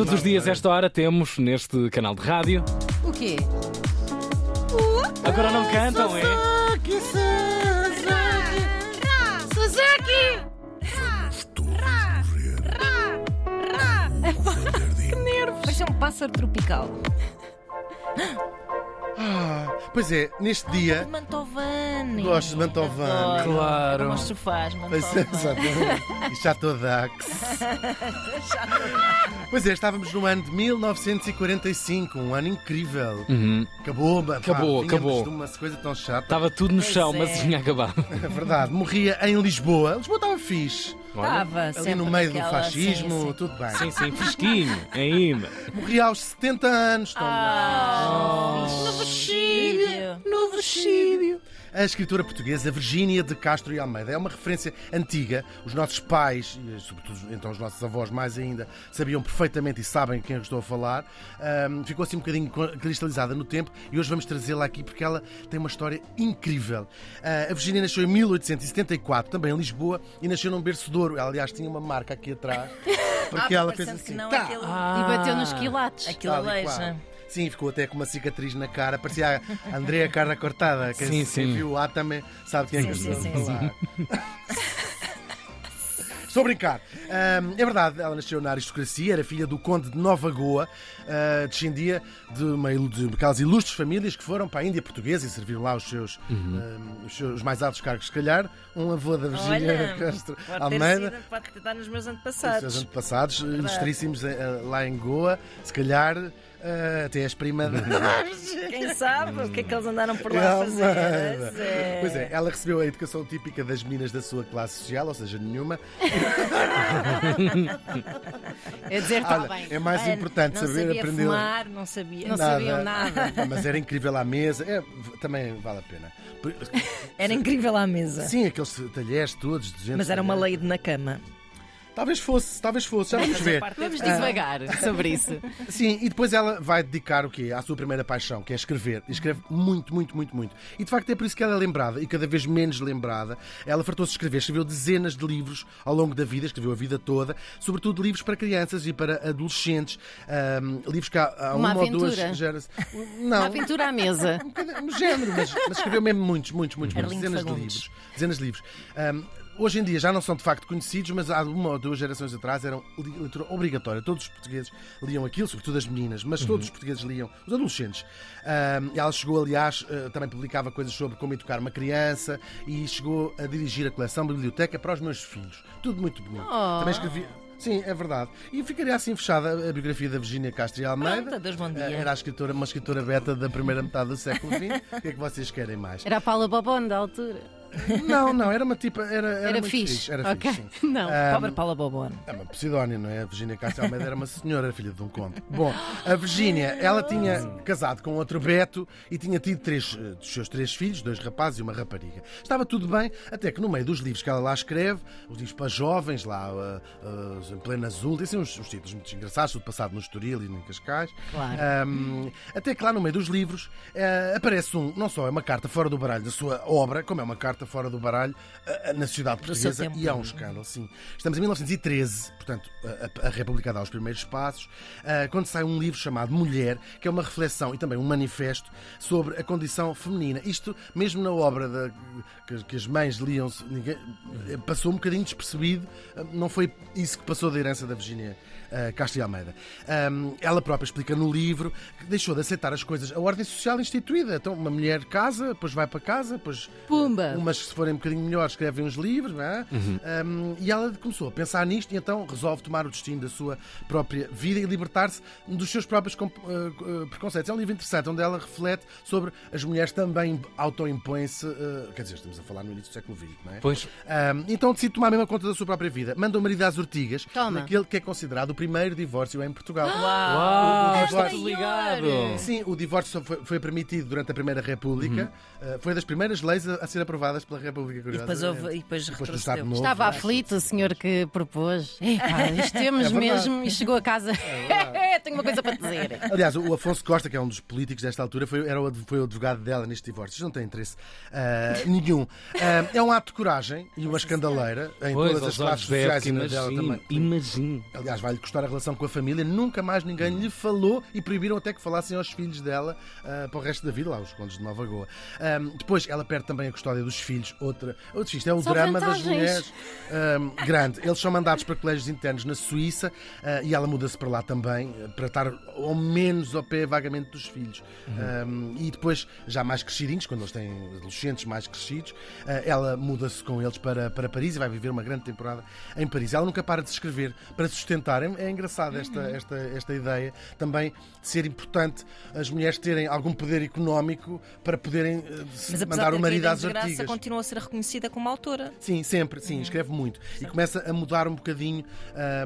Todos os dias, esta hora, temos neste canal de rádio. O quê? Agora não cantam, é? Suzuki! Parece um pássaro tropical. Ah, pois é, neste dia. Mantovani. Gosto de Mantovani. Adoro. Claro. Como os sofás, é, Mantovani. exatamente. E Chateau d'Ax. Pois é, estávamos no ano de 1945, um ano incrível. Uhum. Acabou, pá, Acabou, acabou. de uma coisa tão chata. Estava tudo no Pois chão, é. mas tinha acabado. É verdade, morria em Lisboa. Lisboa estava fixe. Estava Ali sempre no meio do fascismo, sim, sim. tudo bem. Sim, sim, fresquinho, ainda. Morria aos 70 anos. tão Ah, bem. no vestido. No vestido. A escritora portuguesa Virgínia de Castro e Almeida é uma referência antiga. Os nossos pais, e sobretudo então os nossos avós mais ainda, sabiam perfeitamente e sabem quem eu estou a falar. Ahm, ficou assim um bocadinho cristalizada no tempo e hoje vamos trazê-la aqui porque ela tem uma história incrível. Ah, a Virgínia nasceu em 1874, também em Lisboa, e nasceu num berço de ouro. Ela, aliás, tinha uma marca aqui atrás. Porque Ah, ela fez assim. não, tá, aquele- Ah. E bateu nos quilates. Aquilo aleija. Sim, ficou até com uma cicatriz na cara. Parecia a Andrea Carla Cortada. Quem, Sim, quem sim. viu lá também sabe quem é que Sim, sim, sim. Estou a brincar. Ahm, é verdade, ela nasceu na aristocracia, era filha do conde de Nova Goa, ah, descendia de, uma, de aquelas ilustres famílias que foram para a Índia portuguesa e serviram lá os seus, ahm, os seus mais altos cargos. Se calhar, um avô da Virgínia Olha, Castro pode ter Almeida. sido, pode estar nos meus Os seus antepassados. antepassados, ilustríssimos eh, lá em Goa, se calhar eh, até és prima da. Quem sabe o que é que eles andaram por lá a fazer? É. Pois é, ela recebeu a educação típica das meninas da sua classe social, ou seja, nenhuma. É dizer, está Olha, bem. é mais Olha, importante não saber sabia aprender. fumar, não sabia. Não sabiam nada. Ah, Mas era incrível à mesa, é, também vale a pena. Era incrível à mesa. Sim, aqueles talheres todos, 200 Mas era uma talheres. lei na cama. Talvez fosse, talvez fosse, já vamos ver. Vamos devagar sobre isso. Sim, e depois ela vai dedicar o quê? À sua primeira paixão, que é escrever. E escreve muito, muito, muito, muito. E de facto é por isso que ela é lembrada, e cada vez menos lembrada. Ela fartou-se de escrever, escreveu dezenas de livros ao longo da vida, escreveu a vida toda, sobretudo livros para crianças e para adolescentes. Ahm, livros que há, há Uma uma, ou duas aventura. gerações. Uma Não, aventura à mesa. um no género, mas, mas escreveu mesmo muitos, muitos, muitos, muitos dezenas de livros. Dezenas de livros. Ahm, hoje em dia já não são de facto conhecidos, mas há uma ou duas gerações atrás eram leitura obrigatória. Todos os portugueses liam aquilo, sobretudo as meninas, mas todos os portugueses liam, os adolescentes. Ahm, ela chegou, aliás, eh, também publicava coisas sobre como educar uma criança e chegou a dirigir a coleção Biblioteca para os meus filhos. Tudo muito bonito. Oh. Também escrevi. Sim, é verdade. E ficaria assim fechada a biografia da Virgínia Castro e Almeida. Pronto, bom dia. Eh, Era a escritora, uma escritora beta da primeira metade do século XX. O que é que vocês querem mais? Era a Paula Bobone da altura. Não, não, era uma tipa. Era, era, Era muito fixe. Era Ok. fixe, sim. Não. Ah, Pobre Paula Bobone. é uma pseudónimo, não é? A Virgínia Castro Almeida era uma senhora, filha de um conde. Bom, a Virgínia, ela tinha casado com outro Beto e tinha tido três eh, dos seus três filhos, dois rapazes e uma rapariga. Estava tudo bem, até que no meio dos livros que ela lá escreve, os livros para jovens, lá eh, eh, em pleno azul, tem assim uns, uns títulos muito engraçados, tudo passado no Estoril e em Cascais. Claro. Ahm, até que lá no meio dos livros eh, aparece um, não só é uma carta fora do baralho da sua obra, como é uma carta fora do baralho eh, na sociedade portuguesa tempo. e há um escândalo, sim. Estamos em 1913, portanto, a, República dá os primeiros passos, ah, quando sai um livro chamado Mulher, que é uma reflexão e também um manifesto sobre a condição feminina. Isto, mesmo na obra da- que, que as mães liam, eh, passou um bocadinho despercebido, ah, não foi isso que passou da herança da Virgínia Castro e Almeida. Ela própria explica no livro que deixou de aceitar as coisas, a ordem social instituída. Então, uma mulher casa, depois vai para casa, depois Pumba! umas que se forem um bocadinho melhores escrevem uns livros, não é? Um, e ela começou a pensar nisto e então resolve tomar o destino da sua própria vida e libertar-se dos seus próprios uh, preconceitos. É um livro interessante onde ela reflete sobre as mulheres também autoimpõem-se, uh, quer dizer, estamos a falar no início do século XX, não é? Pois, Um, então decide tomar a mesma conta da sua própria vida. Manda o marido às ortigas Toma. naquele que é considerado o primeiro divórcio em Portugal. uau, o está divórcio- tudo ligado. Sim, o divórcio foi, foi permitido durante a Primeira República. Uh, foi das primeiras leis a, a ser aprovadas pela República E depois, houve, e depois Depois retrocedeu. Estado Novo. Estava aflito o senhor que propôs. Epá, isto temos É mesmo. E chegou a casa. Tenho uma coisa para dizer. Aliás, o Afonso Costa, que é um dos políticos desta altura, foi, era o, foi o advogado dela neste divórcio. Isto não tem interesse ah, nenhum. Ah, é um ato de coragem e uma escandaleira em Pois, todas as classes sociais e na dela também. imagino. Aliás, vai-lhe custar a relação com a família. Nunca mais ninguém lhe falou e proibiram até que falassem aos filhos dela ah, para o resto da vida, lá os condes de Nova Goa. Depois, ela perde também a custódia dos filhos. Outra, outro isto é o São drama das vantagens. mulheres. ahm, grande. Eles são mandados para colégios internos na Suíça ah, e ela muda-se para lá também, ah, para estar ao menos ao pé vagamente dos filhos. Ahm, e depois, já mais crescidinhos, quando eles têm adolescentes mais crescidos, ah, ela muda-se com eles para, para Paris e vai viver uma grande temporada em Paris. Ela nunca para de escrever para sustentar. É, é engraçado esta, esta, esta ideia também de ser importante as mulheres terem algum poder económico para poderem apesar mandar o marido às artigas. Continua a ser reconhecida como autora. Sim, sempre, sim, escreve muito. E começa a mudar um bocadinho, a,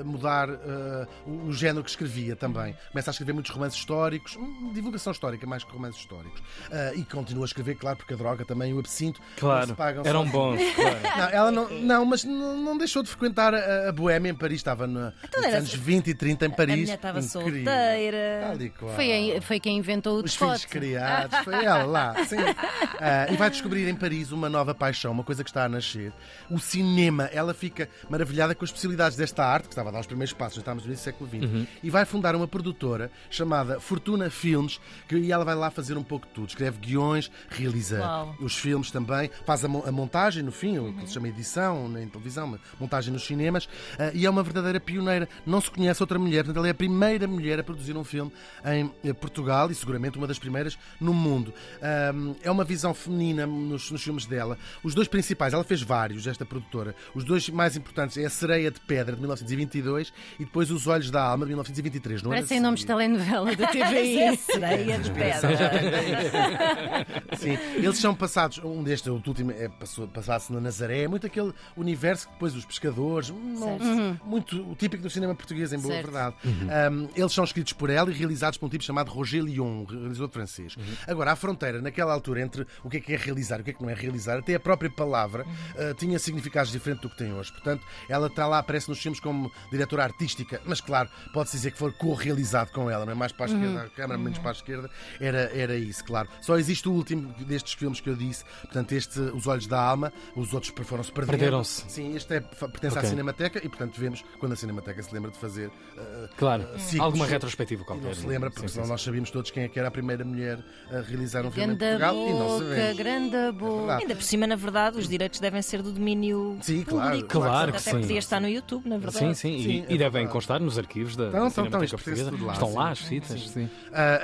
a mudar ah, o, género que escrevia também. Começa a escrever muitos romances históricos, hum, divulgação histórica mais que romances históricos. Ah, e continua a escrever, claro, porque a droga também, o absinto, Claro. pagam Eram sozinhos. bons, claro. Não, ela não, não mas não, não deixou de frequentar a, a Boémia em Paris. Estava no, nos Então era- anos 20 e 30 em A Paris. mulher estava Incrível. solteira. Tal e qual. Foi, foi quem inventou o Os filhos criados, foi ela lá. Sim. Ah, e vai descobrir em Paris uma nova paixão, uma coisa que está a nascer. O cinema. Ela fica maravilhada com as possibilidades desta arte, que estava a dar os primeiros passos, já estávamos no início do século XX. E vai fundar uma produtora chamada Fortuna Filmes, que, e ela vai lá fazer um pouco de tudo. Escreve guiões, realiza Uau. os filmes também, faz a, a montagem no fim, o que se chama edição na em televisão, mas montagem nos cinemas, ah, e é uma verdadeira pioneira. Não se conhece outra mulher, portanto, ela é a primeira mulher a produzir um filme em eh, Portugal e seguramente uma das primeiras no mundo. É uma visão feminina nos, nos filmes dela. Os dois principais, ela fez vários, esta produtora. Os dois mais importantes é A Sereia de Pedra, de 1922, e depois Os Olhos da Alma, de 1923. Não era Parecem nomes de telenovela da É TVI. sereia de pedra. Sim, eles são passados, um destes, o último, é, passou, passasse na Nazaré, é muito aquele universo que depois os pescadores, não- muito o típico do cinema português, em boa Certo. verdade. Um, eles são escritos por ela e realizados por um tipo chamado Roger Lyon, um realizador francês. Agora, a fronteira, naquela altura, entre o que é que é realizar que é que não é realizar, até a própria palavra uh, tinha significados diferentes do que tem hoje. Portanto, ela está lá, aparece nos filmes como diretora artística, mas claro, pode-se dizer que for co-realizado com ela, não é mais para a esquerda, a câmara menos para a esquerda, era, era isso, claro. Só existe o último destes filmes que eu disse, portanto, este, Os Olhos da Alma, os outros foram-se perdendo. Perderam-se. Sim, este é, pertence à Ok. Cinemateca e, portanto, vemos quando a Cinemateca se lembra de fazer. uh, Claro. ciclos. Alguma retrospectiva qualquer. não se lembra, porque Sim, senão sim, nós sabíamos todos quem é que era a primeira mulher a realizar um filme em Grande Portugal e não boca, sabemos. grande verdade. Ainda por cima, na verdade, os direitos devem ser do domínio Sim, claro. público. Claro Portanto, que Até sim. podia estar no YouTube, na verdade. Sim, sim, Sim, e, é e devem verdade. constar nos arquivos da, Portuguesa. tudo lá, Estão sim. lá as fitas, sim. Uh,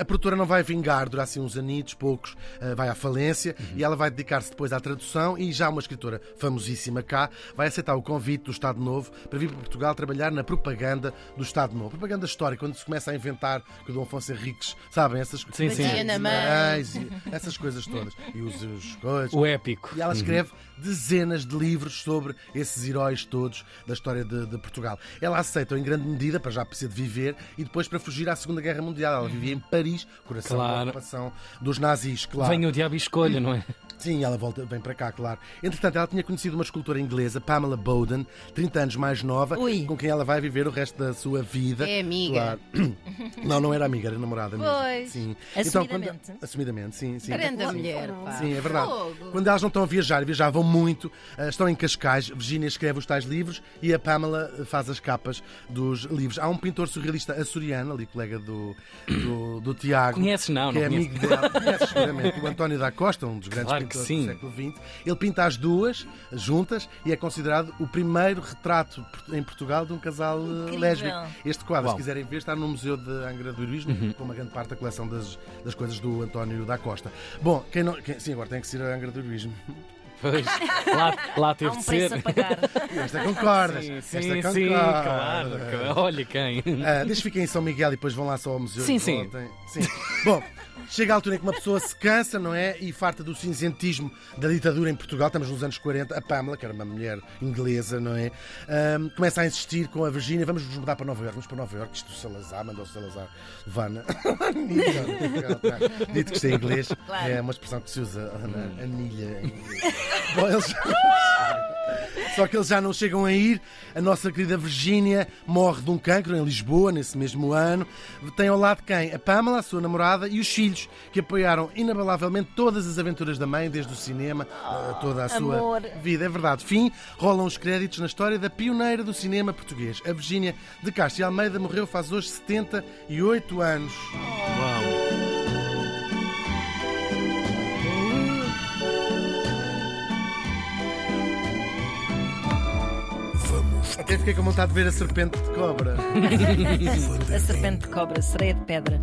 a produtora não vai vingar, durar assim uns anitos, poucos, uh, vai à falência Uhum. e ela vai dedicar-se depois à tradução e já uma escritora famosíssima cá vai aceitar o convite do Estado Novo para vir para Portugal trabalhar na propaganda do Estado Novo. Propaganda histórica, quando se começa a inventar que o Dom Afonso Henriques, sabem, essas Sim, sim. E essas coisas todas. E os, os coisas. O épico. E ela escreve dezenas de livros sobre esses heróis todos da história de, de Portugal. Ela aceita em grande medida, para já precisa de viver, e depois para fugir à Segunda Guerra Mundial. Ela vivia em Paris, coração Claro. da ocupação dos nazis, claro. Venha o diabo e escolha, não é? Sim, ela volta, vem para cá, claro. Entretanto, ela tinha conhecido uma escultora inglesa, Pamela Bowden, 30 anos mais nova, Ui. com quem ela vai viver o resto da sua vida. É amiga. Claro. Não, não era amiga, era namorada mesmo. Pois. Sim. Assumidamente. quando... Assumidamente, sim, sim. Grande mulher, pá. Sim, é verdade. Fogo. Quando elas não estão a viajar, viajavam muito, eh, estão em Cascais, Virginia escreve os tais livros e a Pamela eh, faz as capas dos livros. Há um pintor surrealista açoriano, ali colega do, do, do Tiago. Conheces, não, que não é conheço. amigo dela. Conheces, seguramente, o António da Costa, um dos grandes Claro pintores sim. do século XX. Ele pinta as duas juntas e é considerado o primeiro retrato em Portugal de um casal eh, Incrível. lésbico. Este quadro, Uau. se quiserem ver, está no Museu de Angra do Heroísmo, Uhum. com uma grande parte da coleção das, das coisas do António da Costa. Bom, quem não. quem- sim, agora tem que ser a Heroísmo. Pois. Lá, lá Há teve um de preço ser. a pagar. Esta concordas. Sim, Esta sim, concordas. sim, claro. Olha quem. Ah, deixa ficar em São Miguel e depois vão lá só ao museu. Sim, sim. voltem. Sim. Bom, chega a altura em que uma pessoa se cansa, não é? E farta do cinzentismo da ditadura em Portugal, estamos nos anos 40. A Pamela, que era uma mulher inglesa, não é? Ahm, começa a insistir com a Virgínia: vamos nos mudar para Nova Iorque, vamos para Nova Iorque. Isto o Salazar, mandou o Salazar levar na. Dito que isto é inglês, é uma expressão que se usa anilha em inglês. Bom, eles. Só que eles já não chegam a ir. A nossa querida Virgínia morre de um cancro em Lisboa, nesse mesmo ano. Tem ao lado quem? A Pamela, a sua namorada, e os filhos, que apoiaram inabalavelmente todas as aventuras da mãe, desde o cinema, a toda a sua amor. vida. É verdade. Fim, rolam os créditos na história da pioneira do cinema português. A Virgínia de Castro e Almeida morreu faz hoje 78 anos. Uau. Até fiquei com vontade de ver a serpente de cobra. A serpente de cobra, sereia de pedra.